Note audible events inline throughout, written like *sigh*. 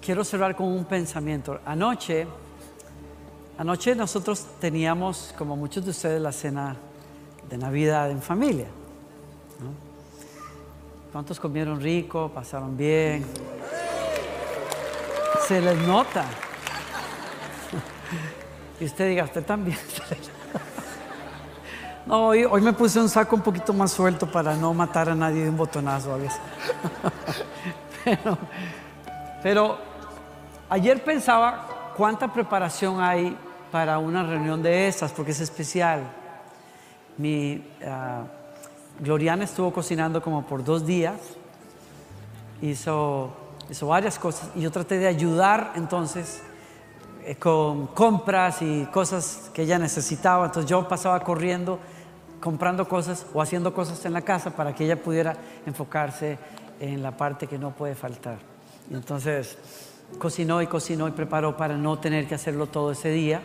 quiero cerrar con un pensamiento. Anoche, anoche nosotros teníamos, como muchos de ustedes, la cena de Navidad en familia. ¿Cuántos comieron rico? ¿Pasaron bien? Se les nota. Y usted diga, usted también. *laughs* No, hoy, hoy, me puse un saco un poquito más suelto para no matar a nadie de un botonazo a veces. *laughs* Pero, pero ayer pensaba cuánta preparación hay para una reunión de estas, porque es especial. Mi ah, Gloriana estuvo cocinando como por dos días, hizo, hizo varias cosas y yo traté de ayudar entonces eh, con compras y cosas que ella necesitaba. Entonces yo pasaba corriendo, comprando cosas o haciendo cosas en la casa para que ella pudiera enfocarse en la parte que no puede faltar. Entonces cocinó y cocinó y preparó para no tener que hacerlo todo ese día.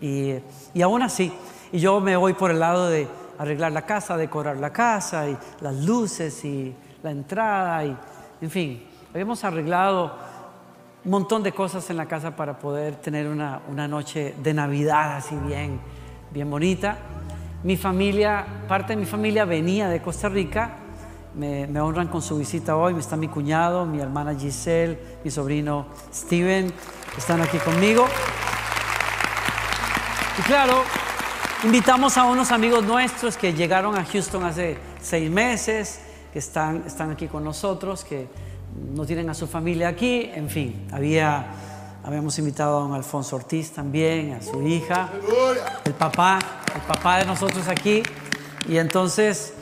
Y, y aún así, y yo me voy por el lado de arreglar la casa, decorar la casa y las luces y la entrada y, en fin, habíamos arreglado un montón de cosas en la casa para poder tener una, una noche de Navidad así bien, bien bonita. Mi familia, parte de mi familia venía de Costa Rica me, honran con su visita hoy. Está mi cuñado, mi hermana Giselle, mi sobrino Steven, están aquí conmigo. Y claro, invitamos a unos amigos nuestros que llegaron a Houston hace seis meses, que están, están aquí con nosotros, que no tienen a su familia aquí. En fin, había, habíamos invitado a don Alfonso Ortiz también, a su hija, el papá, el papá de nosotros aquí. Y entonces,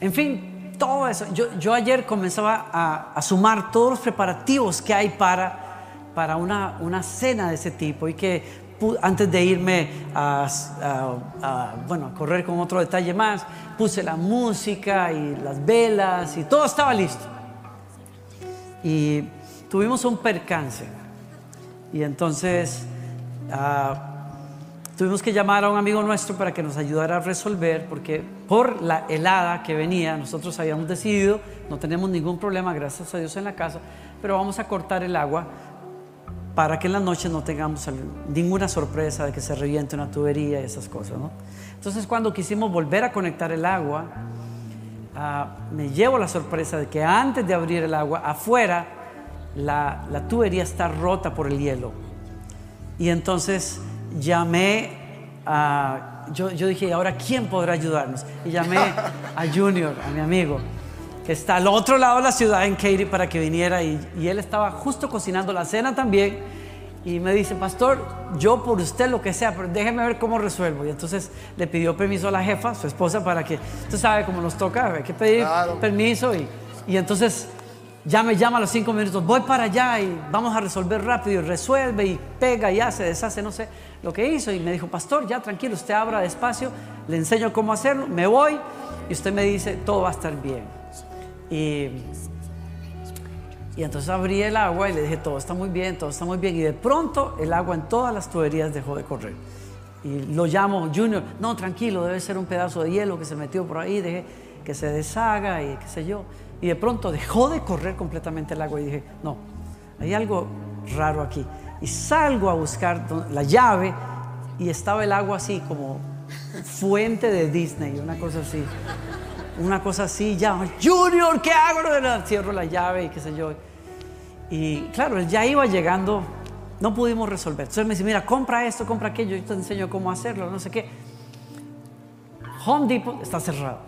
en fin, todo eso. Yo, ayer comenzaba a, sumar todos los preparativos que hay para, para una, una cena de ese tipo y que antes de irme a, bueno, a correr con otro detalle más, puse la música y las velas y todo estaba listo. Y tuvimos un percance. Y entonces ah, Tuvimos que llamar a un amigo nuestro para que nos ayudara a resolver, porque por la helada que venía, nosotros habíamos decidido, no tenemos ningún problema, gracias a Dios en la casa, pero vamos a cortar el agua para que en la noche no tengamos ninguna sorpresa de que se reviente una tubería y esas cosas. ¿no? Entonces cuando quisimos volver a conectar el agua, ah, me llevo la sorpresa de que antes de abrir el agua, afuera, la, la tubería está rota por el hielo. Y entonces llamé a, yo, yo dije, ahora quién podrá ayudarnos? Y llamé *laughs* a Junior, a mi amigo, que está al otro lado de la ciudad en Katy para que viniera y, y él estaba justo cocinando la cena también. Y me dice, pastor, yo por usted lo que sea, pero déjeme ver cómo resuelvo. Y entonces le pidió permiso a la jefa, su esposa, para que, usted sabe cómo nos toca, hay que pedir permiso. Y, y entonces ya me llama a los cinco minutos, voy para allá y vamos a resolver rápido. Y resuelve y pega y hace, deshace, no sé lo que hizo y me dijo, pastor, ya tranquilo, usted abra despacio, le enseño cómo hacerlo, me voy y usted me dice, todo va a estar bien. Y, y entonces abrí el agua y le dije, todo está muy bien, todo está muy bien. Y de pronto el agua en todas las tuberías dejó de correr. Y lo llamo Junior, no, tranquilo, debe ser un pedazo de hielo que se metió por ahí, dejé que se deshaga y qué sé yo. Y de pronto dejó de correr completamente el agua y dije, no, hay algo raro aquí y salgo a buscar la llave y estaba el agua así como fuente de Disney, una cosa así. Una cosa así, ya, Junior, ¿qué hago? Cierro la llave y qué sé yo. Y claro, él ya iba llegando, no pudimos resolver. Entonces me dice, mira, compra esto, compra aquello, yo te enseño cómo hacerlo, no sé qué. Home Depot está cerrado.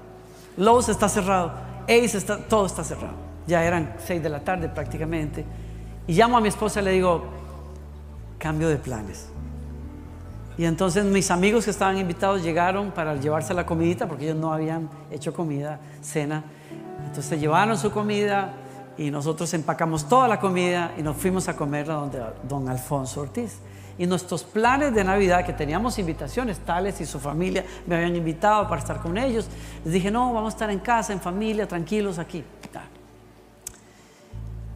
Lowe's está cerrado. Ace está, todo está cerrado. Ya eran seis de la tarde prácticamente. Y llamo a mi esposa y le digo, cambio de planes. Y entonces mis amigos que estaban invitados llegaron para llevarse la comidita, porque ellos no habían hecho comida, cena. Entonces llevaron su comida y nosotros empacamos toda la comida y nos fuimos a comerla donde don Alfonso Ortiz. Y nuestros planes de Navidad, que teníamos invitaciones, tales y su familia me habían invitado para estar con ellos, les dije, no, vamos a estar en casa, en familia, tranquilos aquí.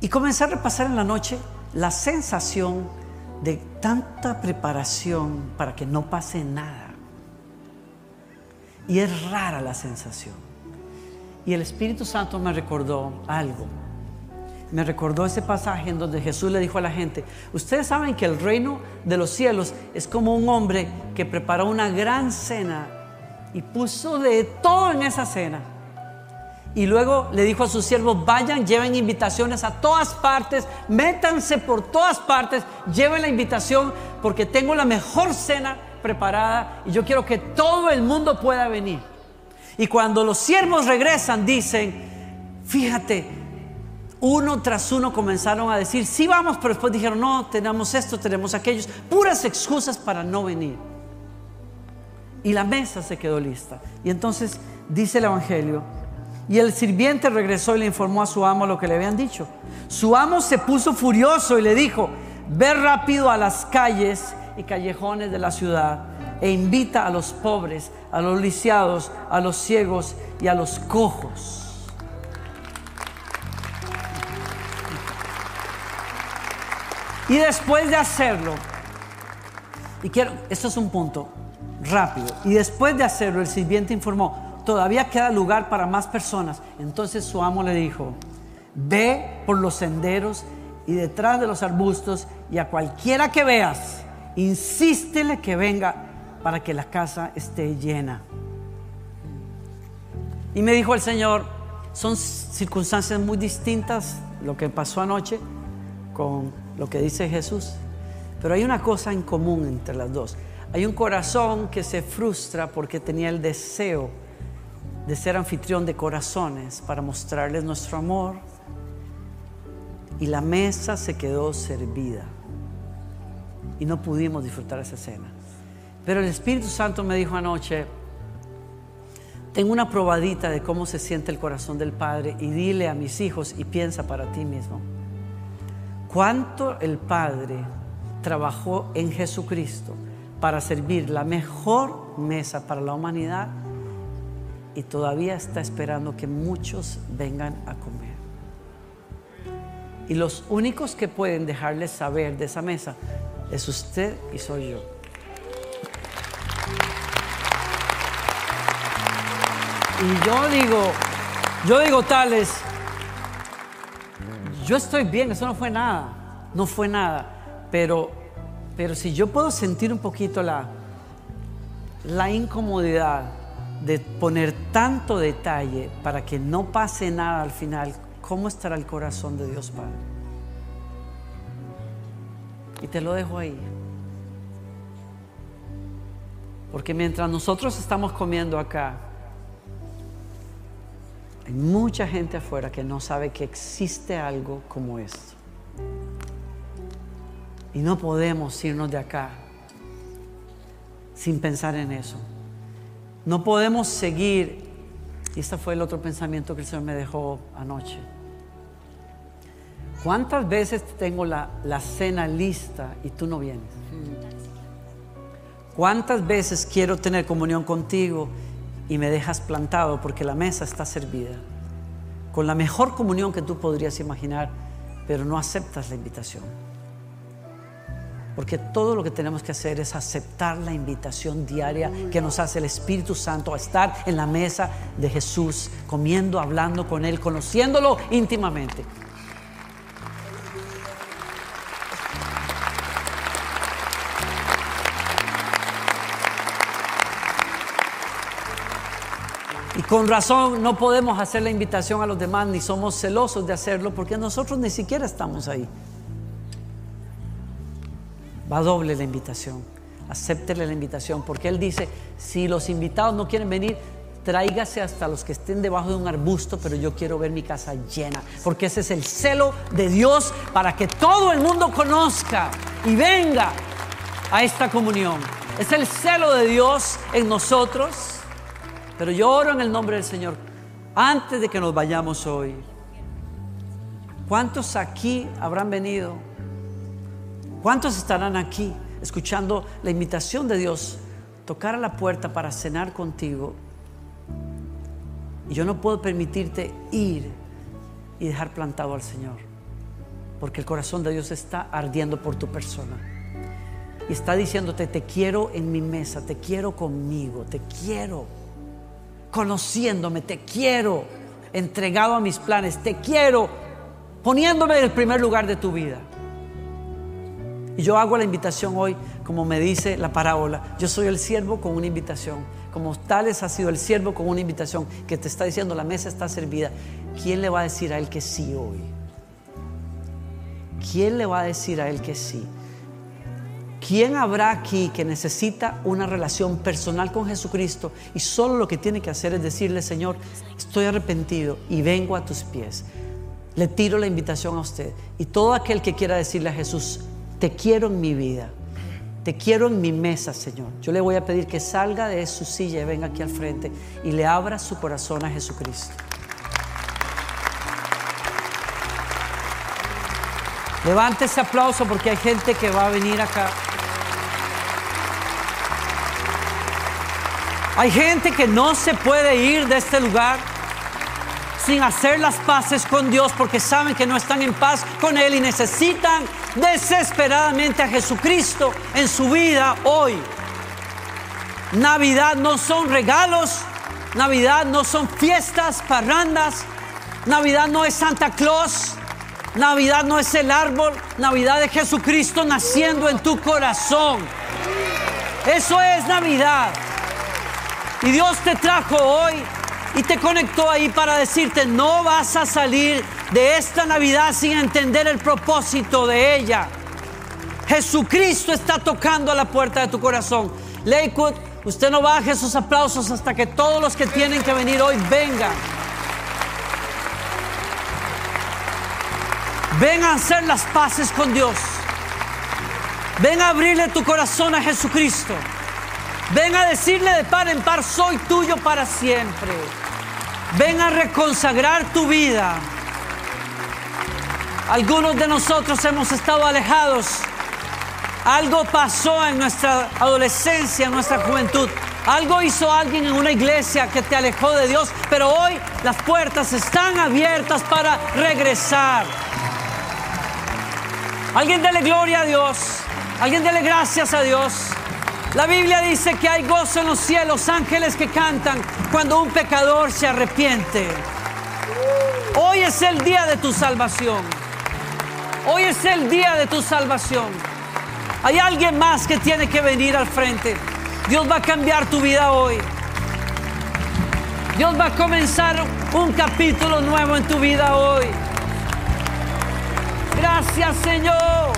Y comencé a repasar en la noche la sensación de tanta preparación para que no pase nada. Y es rara la sensación. Y el Espíritu Santo me recordó algo. Me recordó ese pasaje en donde Jesús le dijo a la gente, ustedes saben que el reino de los cielos es como un hombre que preparó una gran cena y puso de todo en esa cena. Y luego le dijo a sus siervos, vayan, lleven invitaciones a todas partes, métanse por todas partes, lleven la invitación porque tengo la mejor cena preparada y yo quiero que todo el mundo pueda venir. Y cuando los siervos regresan, dicen, fíjate, uno tras uno comenzaron a decir, sí vamos, pero después dijeron, no, tenemos esto, tenemos aquellos, puras excusas para no venir. Y la mesa se quedó lista. Y entonces dice el Evangelio, y el sirviente regresó y le informó a su amo lo que le habían dicho. Su amo se puso furioso y le dijo, ve rápido a las calles y callejones de la ciudad e invita a los pobres, a los lisiados, a los ciegos y a los cojos. Y después de hacerlo, y quiero, esto es un punto rápido, y después de hacerlo el sirviente informó, todavía queda lugar para más personas. Entonces su amo le dijo, ve por los senderos y detrás de los arbustos y a cualquiera que veas, insístele que venga para que la casa esté llena. Y me dijo el Señor, son circunstancias muy distintas lo que pasó anoche con lo que dice Jesús, pero hay una cosa en común entre las dos. Hay un corazón que se frustra porque tenía el deseo de ser anfitrión de corazones para mostrarles nuestro amor. Y la mesa se quedó servida. Y no pudimos disfrutar esa cena. Pero el Espíritu Santo me dijo anoche, tengo una probadita de cómo se siente el corazón del Padre y dile a mis hijos y piensa para ti mismo. Cuánto el Padre trabajó en Jesucristo para servir la mejor mesa para la humanidad y todavía está esperando que muchos vengan a comer. Y los únicos que pueden dejarles saber de esa mesa es usted y soy yo. Y yo digo, yo digo tales, yo estoy bien, eso no fue nada, no fue nada, pero, pero si yo puedo sentir un poquito la, la incomodidad de poner tanto detalle para que no pase nada al final, ¿cómo estará el corazón de Dios Padre? Y te lo dejo ahí. Porque mientras nosotros estamos comiendo acá, hay mucha gente afuera que no sabe que existe algo como esto. Y no podemos irnos de acá sin pensar en eso. No podemos seguir, y este fue el otro pensamiento que el Señor me dejó anoche. ¿Cuántas veces tengo la, la cena lista y tú no vienes? ¿Cuántas veces quiero tener comunión contigo y me dejas plantado porque la mesa está servida? Con la mejor comunión que tú podrías imaginar, pero no aceptas la invitación. Porque todo lo que tenemos que hacer es aceptar la invitación diaria que nos hace el Espíritu Santo a estar en la mesa de Jesús, comiendo, hablando con Él, conociéndolo íntimamente. Con razón no podemos hacer la invitación a los demás ni somos celosos de hacerlo porque nosotros ni siquiera estamos ahí va doble la invitación. Acéptele la invitación, porque Él dice, si los invitados no quieren venir, tráigase hasta los que estén debajo de un arbusto, pero yo quiero ver mi casa llena, porque ese es el celo de Dios para que todo el mundo conozca y venga a esta comunión. Es el celo de Dios en nosotros, pero yo oro en el nombre del Señor antes de que nos vayamos hoy. ¿Cuántos aquí habrán venido ¿Cuántos estarán aquí escuchando la invitación de Dios, tocar a la puerta para cenar contigo? Y yo no puedo permitirte ir y dejar plantado al Señor, porque el corazón de Dios está ardiendo por tu persona. Y está diciéndote, te quiero en mi mesa, te quiero conmigo, te quiero conociéndome, te quiero entregado a mis planes, te quiero poniéndome en el primer lugar de tu vida. Y yo hago la invitación hoy, como me dice la parábola, yo soy el siervo con una invitación, como tales ha sido el siervo con una invitación que te está diciendo la mesa está servida. ¿Quién le va a decir a él que sí hoy? ¿Quién le va a decir a él que sí? ¿Quién habrá aquí que necesita una relación personal con Jesucristo y solo lo que tiene que hacer es decirle, Señor, estoy arrepentido y vengo a tus pies? Le tiro la invitación a usted. Y todo aquel que quiera decirle a Jesús, te quiero en mi vida, te quiero en mi mesa, Señor. Yo le voy a pedir que salga de su silla y venga aquí al frente y le abra su corazón a Jesucristo. Levante ese aplauso porque hay gente que va a venir acá. Hay gente que no se puede ir de este lugar sin hacer las paces con Dios porque saben que no están en paz con Él y necesitan desesperadamente a Jesucristo en su vida hoy. Navidad no son regalos, Navidad no son fiestas, parrandas, Navidad no es Santa Claus, Navidad no es el árbol, Navidad es Jesucristo naciendo en tu corazón. Eso es Navidad. Y Dios te trajo hoy y te conectó ahí para decirte, no vas a salir de esta Navidad sin entender el propósito de ella. Jesucristo está tocando a la puerta de tu corazón. Lakewood, usted no baje sus aplausos hasta que todos los que tienen que venir hoy vengan. Ven a hacer las paces con Dios. Ven a abrirle tu corazón a Jesucristo. Ven a decirle de par en par, soy tuyo para siempre. Ven a reconsagrar tu vida. Algunos de nosotros hemos estado alejados. Algo pasó en nuestra adolescencia, en nuestra juventud. Algo hizo alguien en una iglesia que te alejó de Dios, pero hoy las puertas están abiertas para regresar. Alguien dele gloria a Dios. Alguien dele gracias a Dios. La Biblia dice que hay gozo en los cielos, ángeles que cantan cuando un pecador se arrepiente. Hoy es el día de tu salvación. Hoy es el día de tu salvación. Hay alguien más que tiene que venir al frente. Dios va a cambiar tu vida hoy. Dios va a comenzar un capítulo nuevo en tu vida hoy. Gracias Señor.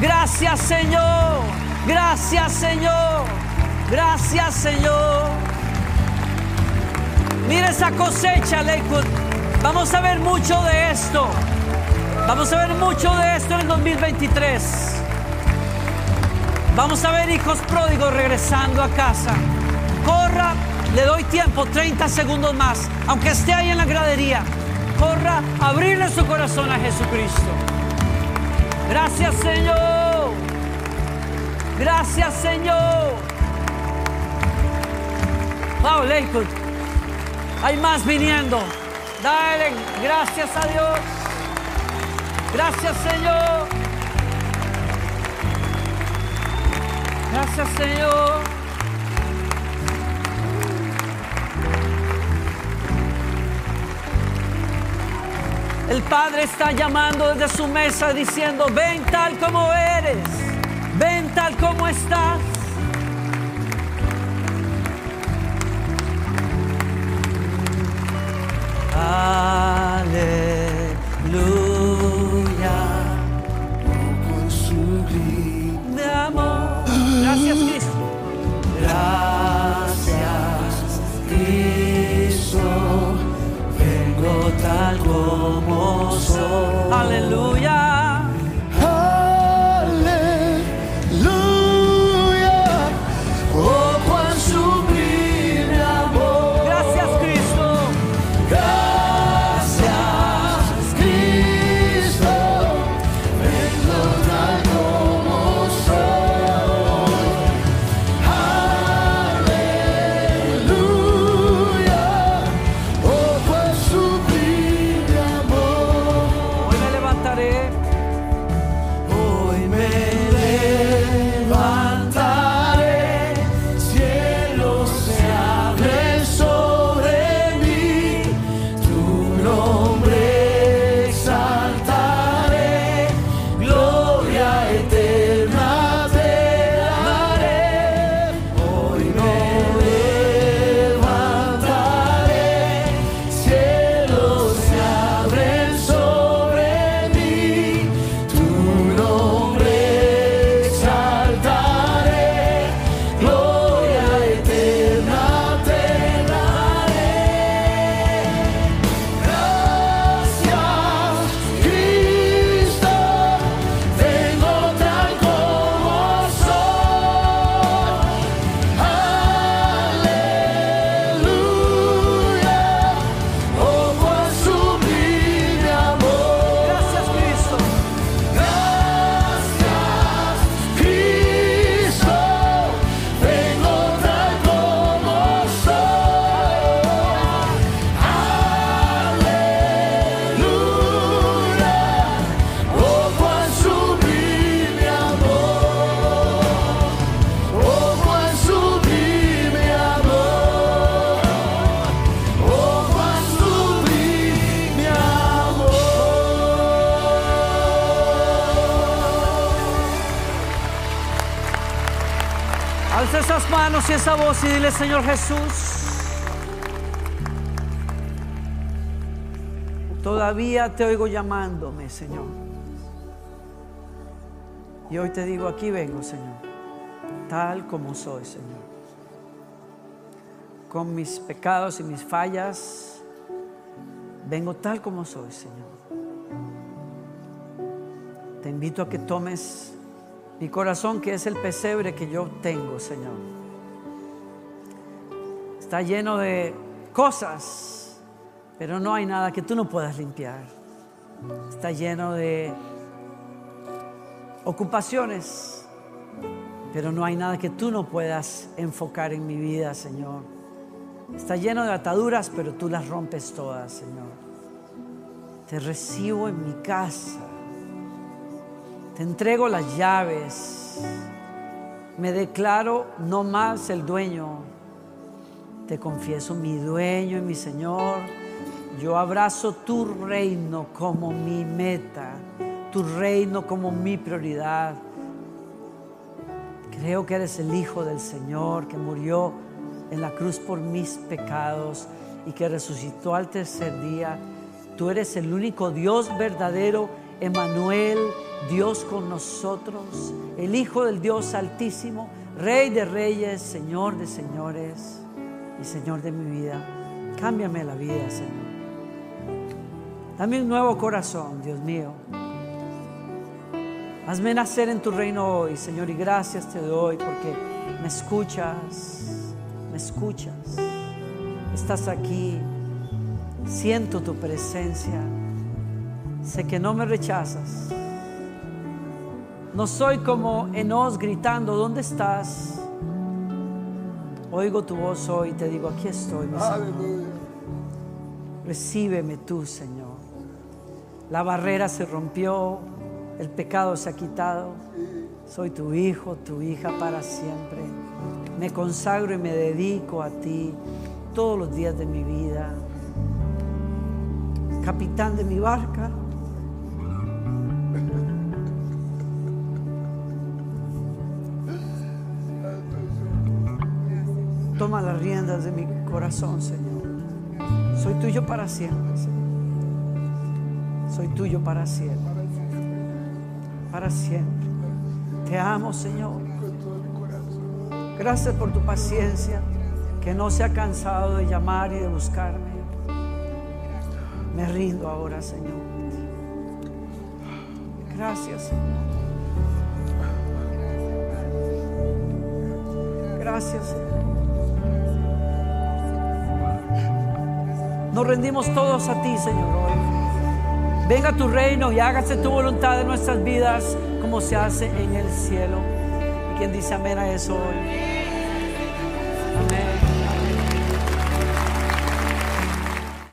Gracias Señor. Gracias Señor. Gracias Señor. Mira esa cosecha, Lakewood. Vamos a ver mucho de esto. Vamos a ver mucho de esto en el 2023. Vamos a ver hijos pródigos regresando a casa. Corra, le doy tiempo, 30 segundos más, aunque esté ahí en la gradería. Corra, abrirle su corazón a Jesucristo. Gracias Señor. Gracias, Señor. Wow, Lakewood. Hay más viniendo. Dale gracias a Dios. Gracias, Señor. Gracias, Señor. El Padre está llamando desde su mesa diciendo, ven tal como eres. Ven tal como estás. Aleluya. Con su de amor. Gracias, Cristo. Gracias, Cristo. Vengo tal como soy. Aleluya. Y esa voz y dile, Señor Jesús, todavía te oigo llamándome, Señor. Y hoy te digo, aquí vengo, Señor, tal como soy, Señor. Con mis pecados y mis fallas, vengo tal como soy, Señor. Te invito a que tomes mi corazón, que es el pesebre que yo tengo, Señor. Está lleno de cosas, pero no hay nada que tú no puedas limpiar. Está lleno de ocupaciones, pero no hay nada que tú no puedas enfocar en mi vida, Señor. Está lleno de ataduras, pero tú las rompes todas, Señor. Te recibo en mi casa. Te entrego las llaves. Me declaro no más el dueño. Te confieso mi dueño y mi Señor. Yo abrazo tu reino como mi meta, tu reino como mi prioridad. Creo que eres el Hijo del Señor que murió en la cruz por mis pecados y que resucitó al tercer día. Tú eres el único Dios verdadero, Emanuel, Dios con nosotros, el Hijo del Dios Altísimo, Rey de Reyes, Señor de Señores y Señor de mi vida. Cámbiame la vida, Señor. Dame un nuevo corazón, Dios mío. Hazme nacer en tu reino hoy, Señor, y gracias te doy porque me escuchas, me escuchas. Estás aquí, siento tu presencia, sé que no me rechazas. No soy como Enos gritando, ¿dónde estás? Oigo tu voz hoy y te digo, aquí estoy, mi Señor. Recíbeme tú, Señor. La barrera se rompió, el pecado se ha quitado. Soy tu hijo, tu hija para siempre. Me consagro y me dedico a ti todos los días de mi vida. Capitán de mi barca. Toma las riendas de mi corazón, Señor. Soy tuyo para siempre, Señor. Soy tuyo para siempre. Para siempre. Te amo, Señor. Gracias por tu paciencia, que no se ha cansado de llamar y de buscarme. Me rindo ahora, Señor. Gracias, Señor. Gracias, Señor. Nos rendimos todos a ti, Señor, hoy. Venga tu reino y hágase tu voluntad en nuestras vidas como se hace en el cielo. ¿Y quien dice amén a eso hoy?